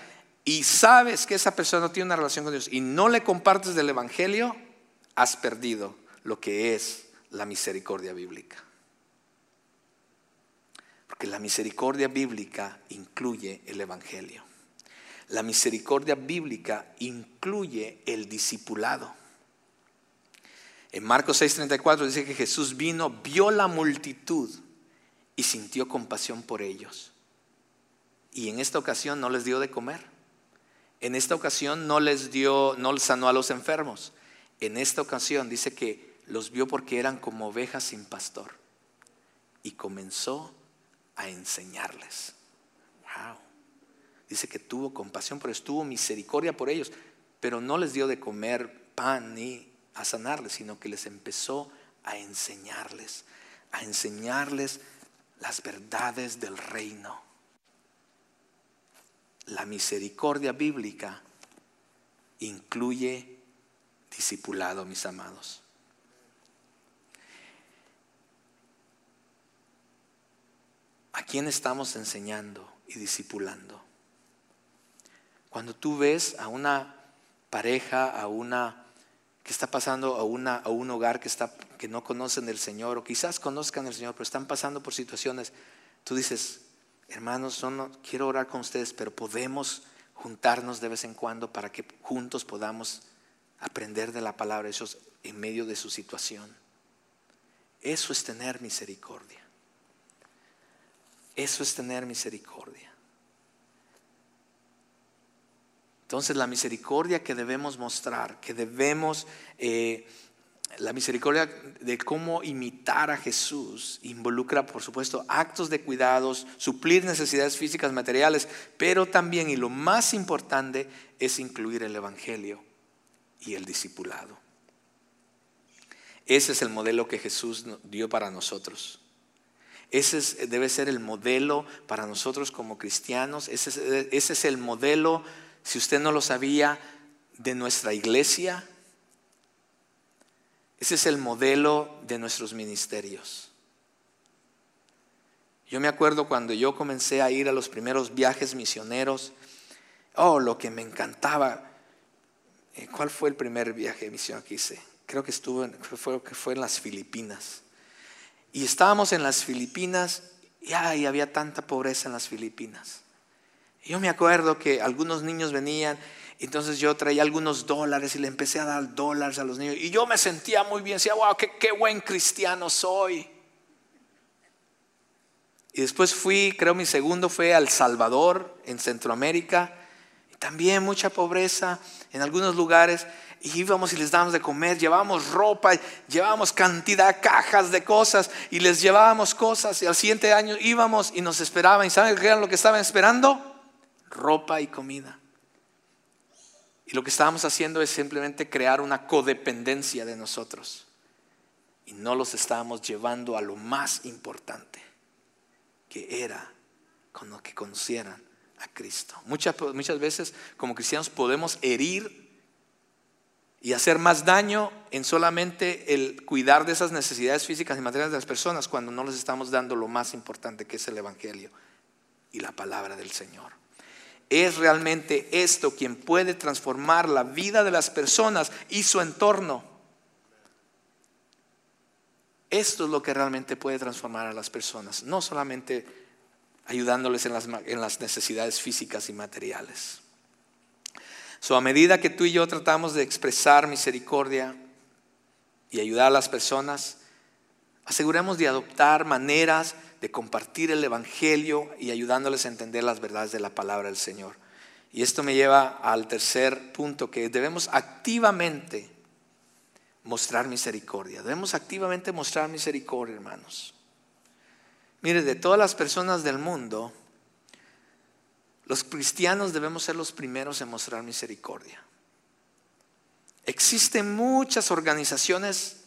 y sabes que esa persona no tiene una relación con Dios y no le compartes del Evangelio, has perdido lo que es la misericordia bíblica. Porque la misericordia bíblica incluye el Evangelio. La misericordia bíblica incluye el discipulado. En Marcos 6:34 dice que Jesús vino, vio la multitud y sintió compasión por ellos. Y en esta ocasión no les dio de comer. En esta ocasión no les dio, no sanó a los enfermos. En esta ocasión dice que los vio porque eran como ovejas sin pastor. Y comenzó a enseñarles. Wow. Dice que tuvo compasión por ellos, tuvo misericordia por ellos, pero no les dio de comer pan ni a sanarles, sino que les empezó a enseñarles, a enseñarles las verdades del reino. La misericordia bíblica incluye discipulado, mis amados. ¿A quién estamos enseñando y discipulando? Cuando tú ves a una pareja, a una que está pasando a, una, a un hogar que, está, que no conocen del Señor o quizás conozcan el Señor, pero están pasando por situaciones, tú dices, hermanos, no, quiero orar con ustedes, pero podemos juntarnos de vez en cuando para que juntos podamos aprender de la palabra de ellos en medio de su situación. Eso es tener misericordia. Eso es tener misericordia. Entonces la misericordia que debemos mostrar, que debemos, eh, la misericordia de cómo imitar a Jesús, involucra por supuesto actos de cuidados, suplir necesidades físicas, materiales, pero también, y lo más importante, es incluir el Evangelio y el discipulado. Ese es el modelo que Jesús dio para nosotros. Ese debe ser el modelo para nosotros como cristianos. Ese, ese es el modelo si usted no lo sabía, de nuestra iglesia. Ese es el modelo de nuestros ministerios. Yo me acuerdo cuando yo comencé a ir a los primeros viajes misioneros, oh, lo que me encantaba. Eh, ¿Cuál fue el primer viaje de misión que hice? Creo que estuvo, fue, que fue en las Filipinas. Y estábamos en las Filipinas y había tanta pobreza en las Filipinas. Yo me acuerdo que algunos niños venían, entonces yo traía algunos dólares y le empecé a dar dólares a los niños. Y yo me sentía muy bien, decía, wow, qué, qué buen cristiano soy. Y después fui, creo mi segundo fue al Salvador, en Centroamérica. También mucha pobreza en algunos lugares. Y íbamos y les dábamos de comer, llevábamos ropa, llevábamos cantidad, cajas de cosas y les llevábamos cosas. Y al siguiente año íbamos y nos esperaban. ¿Y saben qué era lo que estaban esperando? ropa y comida. Y lo que estábamos haciendo es simplemente crear una codependencia de nosotros. Y no los estábamos llevando a lo más importante, que era con lo que conocieran a Cristo. Muchas, muchas veces como cristianos podemos herir y hacer más daño en solamente el cuidar de esas necesidades físicas y materiales de las personas cuando no les estamos dando lo más importante que es el Evangelio y la palabra del Señor. Es realmente esto quien puede transformar la vida de las personas y su entorno. Esto es lo que realmente puede transformar a las personas, no solamente ayudándoles en las, en las necesidades físicas y materiales. So, a medida que tú y yo tratamos de expresar misericordia y ayudar a las personas, aseguremos de adoptar maneras de compartir el Evangelio y ayudándoles a entender las verdades de la palabra del Señor. Y esto me lleva al tercer punto, que debemos activamente mostrar misericordia. Debemos activamente mostrar misericordia, hermanos. Mire, de todas las personas del mundo, los cristianos debemos ser los primeros en mostrar misericordia. Existen muchas organizaciones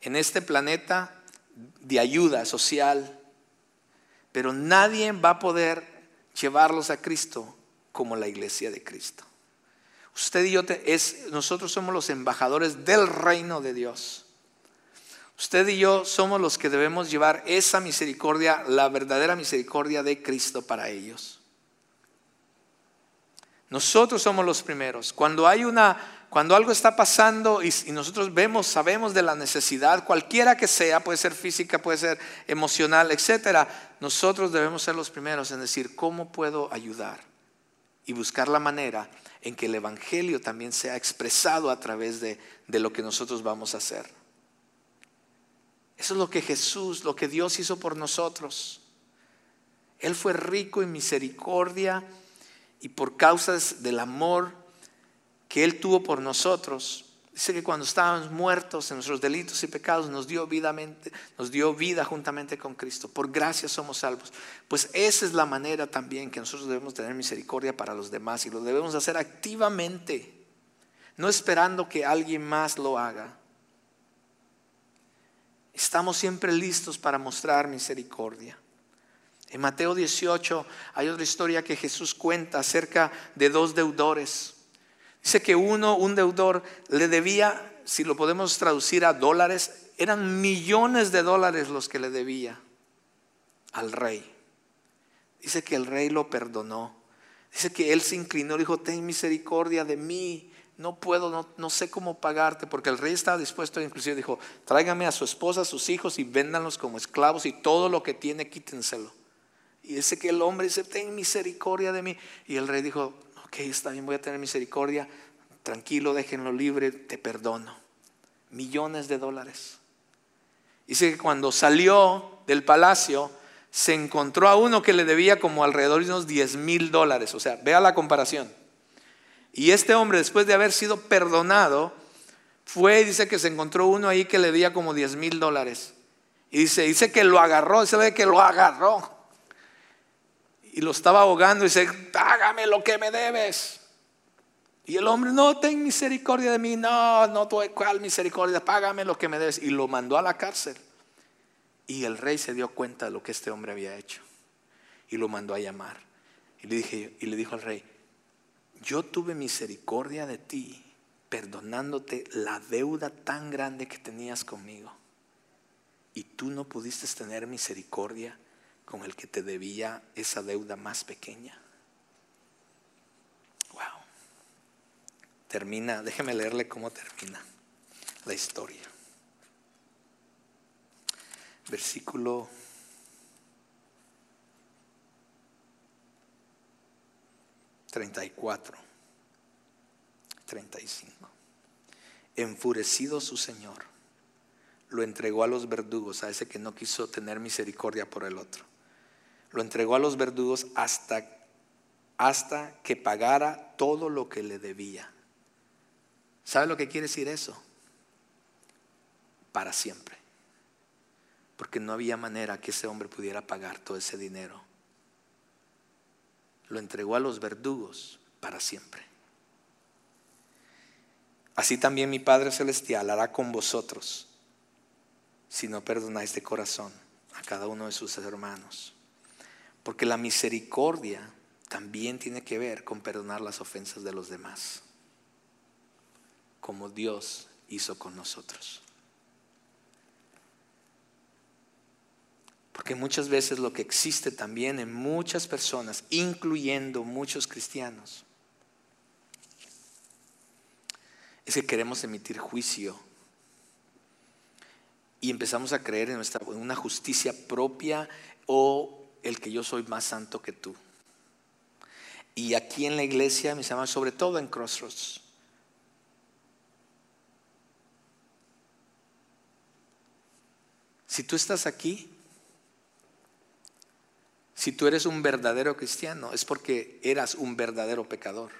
en este planeta de ayuda social, pero nadie va a poder llevarlos a Cristo como la iglesia de Cristo. Usted y yo, es, nosotros somos los embajadores del reino de Dios. Usted y yo somos los que debemos llevar esa misericordia, la verdadera misericordia de Cristo para ellos. Nosotros somos los primeros. Cuando hay una, cuando algo está pasando y, nosotros vemos, sabemos de la necesidad, cualquiera que sea, puede ser física, puede ser emocional, etcétera, nosotros debemos ser los primeros en decir cómo puedo ayudar y buscar la manera en que el evangelio también sea expresado a través de, de lo que nosotros vamos a hacer. Eso es lo que Jesús, lo que Dios hizo por nosotros. Él fue rico en misericordia y por causa del amor que Él tuvo por nosotros, dice que cuando estábamos muertos en nuestros delitos y pecados, nos dio, nos dio vida juntamente con Cristo. Por gracia somos salvos. Pues esa es la manera también que nosotros debemos tener misericordia para los demás y lo debemos hacer activamente, no esperando que alguien más lo haga. Estamos siempre listos para mostrar misericordia. En Mateo 18 hay otra historia que Jesús cuenta acerca de dos deudores. Dice que uno, un deudor, le debía, si lo podemos traducir a dólares, eran millones de dólares los que le debía al rey. Dice que el rey lo perdonó. Dice que él se inclinó y dijo, ten misericordia de mí no puedo, no, sé cómo pagarte, porque el rey estaba dispuesto, inclusive dijo, tráigame a su esposa, a sus hijos y véndanlos como esclavos y todo lo que tiene quítenselo. Y dice que el hombre dice, ten misericordia de mí. Y el rey dijo, ok, está bien, voy a tener misericordia, tranquilo, déjenlo libre, te perdono. Millones de dólares. Dice que cuando salió del palacio, se encontró a uno que le debía como alrededor de unos 10 mil dólares. O sea, vea la comparación. Y este hombre, después de haber sido perdonado, fue y dice que se encontró uno ahí que le debía como 10 mil dólares. Y dice, dice que lo agarró, se ve que lo agarró. Y lo estaba ahogando y dice, págame lo que me debes. Y el hombre, no, ten misericordia de mí, no, no, ¿cuál misericordia? Págame lo que me debes. Y lo mandó a la cárcel. Y el rey se dio cuenta de lo que este hombre había hecho. Y lo mandó a llamar. Y le, dije, y le dijo al rey, yo tuve misericordia de ti, perdonándote la deuda tan grande que tenías conmigo. Y tú no pudiste tener misericordia con el que te debía esa deuda más pequeña. Wow. Termina, déjeme leerle cómo termina la historia. Versículo 34, 35. Enfurecido su Señor, lo entregó a los verdugos, a ese que no quiso tener misericordia por el otro. Lo entregó a los verdugos hasta, hasta que pagara todo lo que le debía. ¿Sabe lo que quiere decir eso? Para siempre. Porque no había manera que ese hombre pudiera pagar todo ese dinero lo entregó a los verdugos para siempre. Así también mi Padre Celestial hará con vosotros si no perdonáis de corazón a cada uno de sus hermanos. Porque la misericordia también tiene que ver con perdonar las ofensas de los demás, como Dios hizo con nosotros. Porque muchas veces lo que existe también en muchas personas, incluyendo muchos cristianos, es que queremos emitir juicio y empezamos a creer en, nuestra, una justicia propia o el que yo soy más santo que tú. Y aquí en la iglesia, mis amados, sobre todo en Crossroads, si tú estás aquí, si tú eres un verdadero cristiano, es porque eras un verdadero pecador.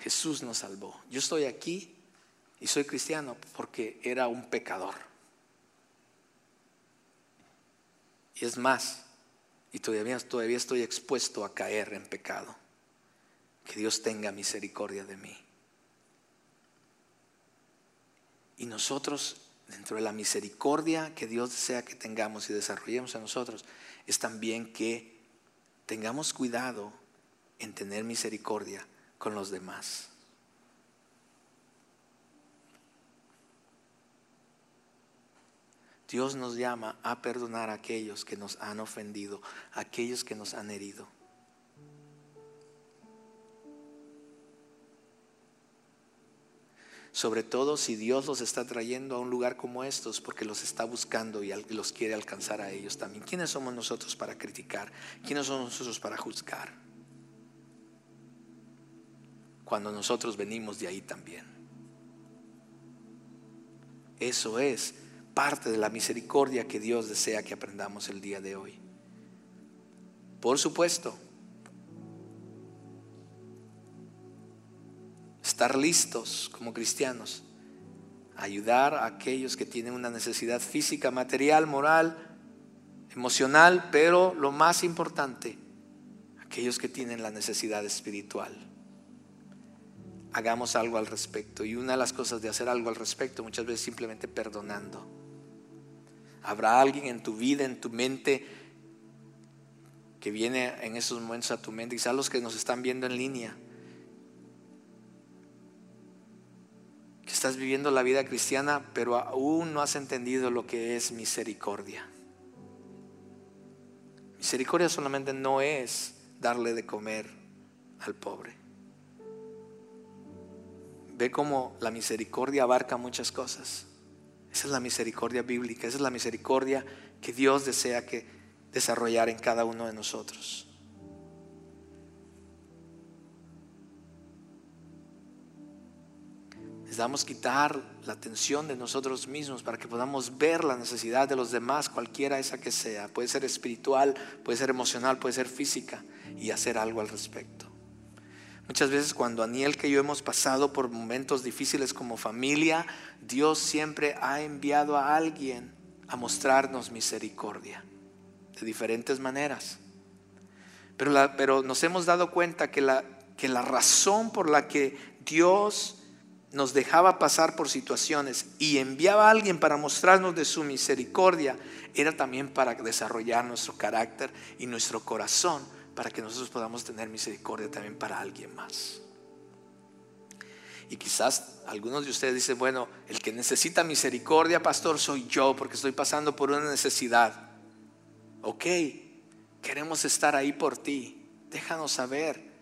Jesús nos salvó. Yo estoy aquí y soy cristiano porque era un pecador. Y es más, y todavía, todavía estoy expuesto a caer en pecado. Que Dios tenga misericordia de mí. Y nosotros, dentro de la misericordia que Dios desea que tengamos y desarrollemos a nosotros, es también que tengamos cuidado en tener misericordia con los demás. Dios nos llama a perdonar a aquellos que nos han ofendido, a aquellos que nos han herido. Sobre todo si Dios los está trayendo a un lugar como estos porque los está buscando y los quiere alcanzar a ellos también. ¿Quiénes somos nosotros para criticar? ¿Quiénes somos nosotros para juzgar? Cuando nosotros venimos de ahí también. Eso es parte de la misericordia que Dios desea que aprendamos el día de hoy. Por supuesto, estar listos como cristianos, ayudar a aquellos que tienen una necesidad física, material, moral, emocional, pero lo más importante, aquellos que tienen la necesidad espiritual. Hagamos algo al respecto. Y una de las cosas de hacer algo al respecto muchas veces simplemente perdonando. Habrá alguien en tu vida, en tu mente, que viene en esos momentos a tu mente, quizás los que nos están viendo en línea, que estás viviendo la vida cristiana, pero aún no has entendido lo que es misericordia. Misericordia solamente no es darle de comer al pobre. Ve cómo la misericordia abarca muchas cosas. Esa es la misericordia bíblica, esa es la misericordia que Dios desea que desarrollar en cada uno de nosotros. Necesitamos quitar la atención de nosotros mismos para que podamos ver la necesidad de los demás, cualquiera esa que sea. Puede ser espiritual, puede ser emocional, puede ser física, y hacer algo al respecto. Muchas veces cuando Daniel que yo hemos pasado por momentos difíciles como familia, Dios siempre ha enviado a alguien a mostrarnos misericordia de diferentes maneras. Pero, pero nos hemos dado cuenta que la, que la razón por la que Dios nos dejaba pasar por situaciones y enviaba a alguien para mostrarnos de su misericordia, era también para desarrollar nuestro carácter y nuestro corazón para que nosotros podamos tener misericordia también para alguien más. Y quizás algunos de ustedes dicen, bueno, el que necesita misericordia, pastor, soy yo porque estoy pasando por una necesidad. Ok, queremos estar ahí por ti. Déjanos saber.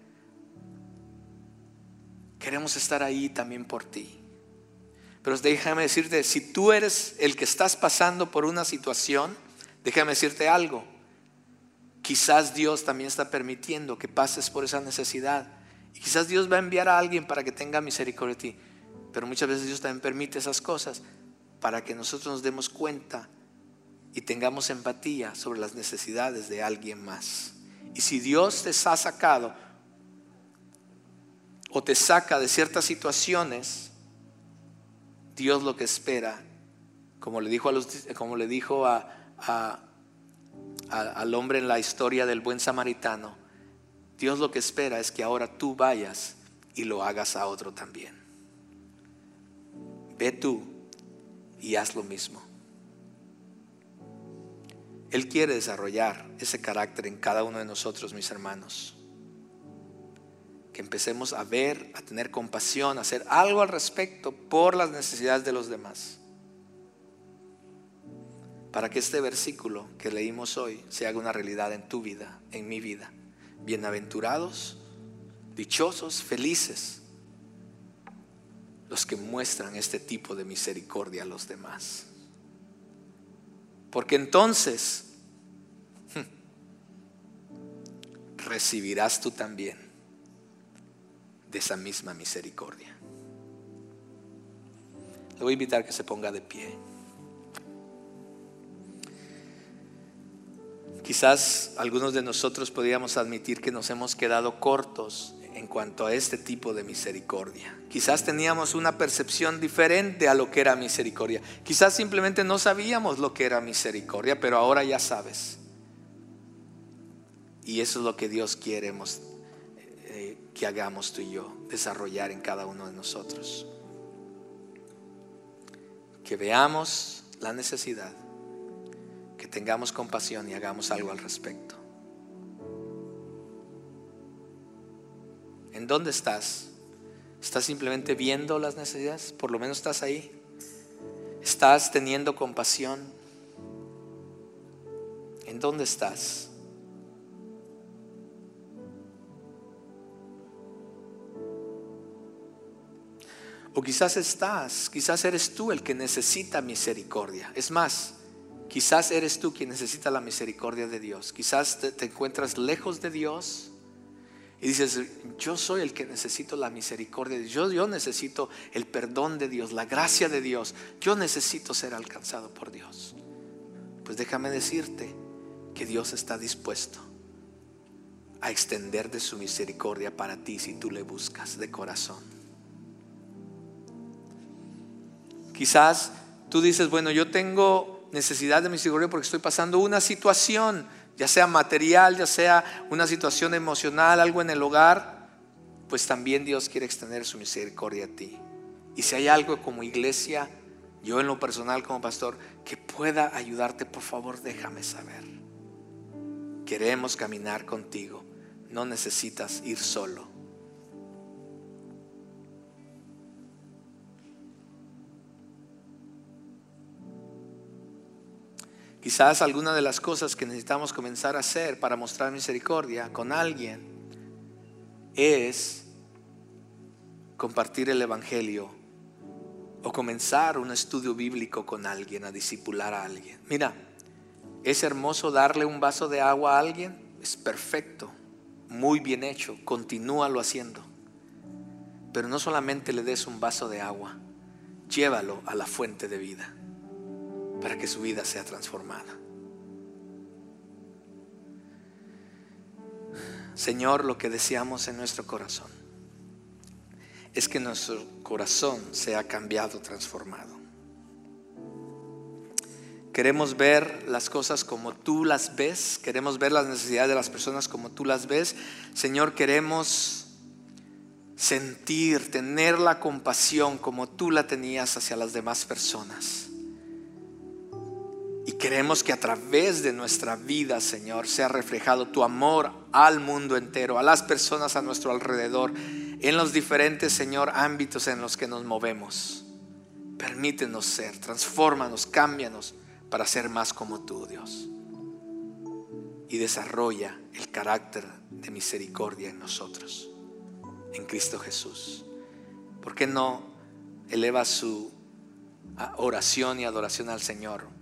Queremos estar ahí también por ti. Pero déjame decirte, si tú eres el que estás pasando por una situación, déjame decirte algo. Quizás Dios también está permitiendo que pases por esa necesidad. Y quizás Dios va a enviar a alguien para que tenga misericordia de ti. Pero muchas veces Dios también permite esas cosas para que nosotros nos demos cuenta y tengamos empatía sobre las necesidades de alguien más. Y si Dios te ha sacado o te saca de ciertas situaciones, Dios lo que espera, como le dijo a, como le dijo al hombre en la historia del buen samaritano, Dios lo que espera es que ahora tú vayas y lo hagas a otro también. Ve tú y haz lo mismo. Él quiere desarrollar ese carácter en cada uno de nosotros, mis hermanos. Que empecemos a ver, a tener compasión, a hacer algo al respecto por las necesidades de los demás para que este versículo que leímos hoy se haga una realidad en tu vida, en mi vida. Bienaventurados, dichosos, felices los que muestran este tipo de misericordia a los demás. Porque entonces recibirás tú también de esa misma misericordia. Le voy a invitar a que se ponga de pie. Quizás algunos de nosotros podríamos admitir que nos hemos quedado cortos en cuanto a este tipo de misericordia. Quizás teníamos una percepción diferente a lo que era misericordia. Quizás simplemente no sabíamos lo que era misericordia, pero ahora ya sabes. Y eso es lo que Dios quiere eh, que hagamos tú y yo, desarrollar en cada uno de nosotros. Que veamos la necesidad, que tengamos compasión y hagamos algo al respecto. ¿En dónde estás? ¿Estás simplemente viendo las necesidades? Por lo menos estás ahí. ¿Estás teniendo compasión? ¿En dónde estás? O quizás estás, quizás eres tú el que necesita misericordia. Es más, quizás eres tú quien necesita la misericordia de Dios. Quizás te, encuentras lejos de Dios y dices, yo soy el que necesito la misericordia de Dios. Yo, necesito el perdón de Dios, la gracia de Dios. Yo necesito ser alcanzado por Dios. Pues déjame decirte que Dios está dispuesto a extender de su misericordia para ti si tú le buscas de corazón. Quizás tú dices, bueno, yo tengo necesidad de misericordia porque estoy pasando una situación, ya sea material, ya sea una situación emocional, algo en el hogar, pues también Dios quiere extender su misericordia a ti. Y si hay algo como iglesia, yo en lo personal como pastor, que pueda ayudarte, por favor déjame saber. Queremos caminar contigo, no necesitas ir solo. Quizás alguna de las cosas que necesitamos comenzar a hacer para mostrar misericordia con alguien es compartir el Evangelio o comenzar un estudio bíblico con alguien, a discipular a alguien. Mira, es hermoso darle un vaso de agua a alguien, es perfecto, muy bien hecho, continúalo haciendo. Pero no solamente le des un vaso de agua, llévalo a la fuente de vida para que su vida sea transformada. Señor, lo que deseamos en nuestro corazón es que nuestro corazón sea cambiado, transformado. Queremos ver las cosas como tú las ves, queremos ver las necesidades de las personas como tú las ves. Señor, queremos sentir, tener la compasión como tú la tenías hacia las demás personas. Y queremos que a través de nuestra vida, Señor, sea reflejado tu amor al mundo entero, a las personas a nuestro alrededor, en los diferentes, Señor, ámbitos en los que nos movemos. Permítenos ser, transfórmanos, cámbianos para ser más como tú, Dios. Y desarrolla el carácter de misericordia en nosotros, en Cristo Jesús. ¿Por qué no eleva su oración y adoración al Señor?